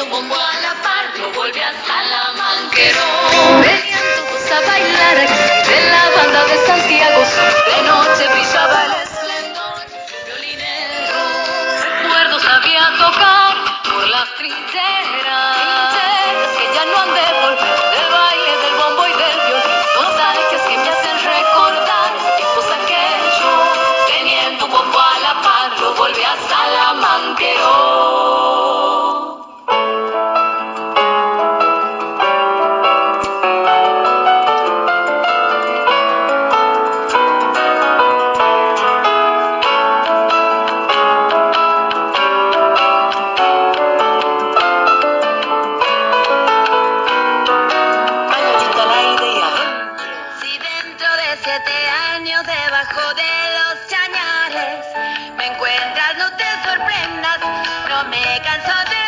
Teniendo un bombo a la par, lo volví a salamanquero. Venían todos a bailar aquí de la banda de Santiago. De noche brillaba el esplendor violinero. Recuerdo sabía tocar por las trincheras. canción de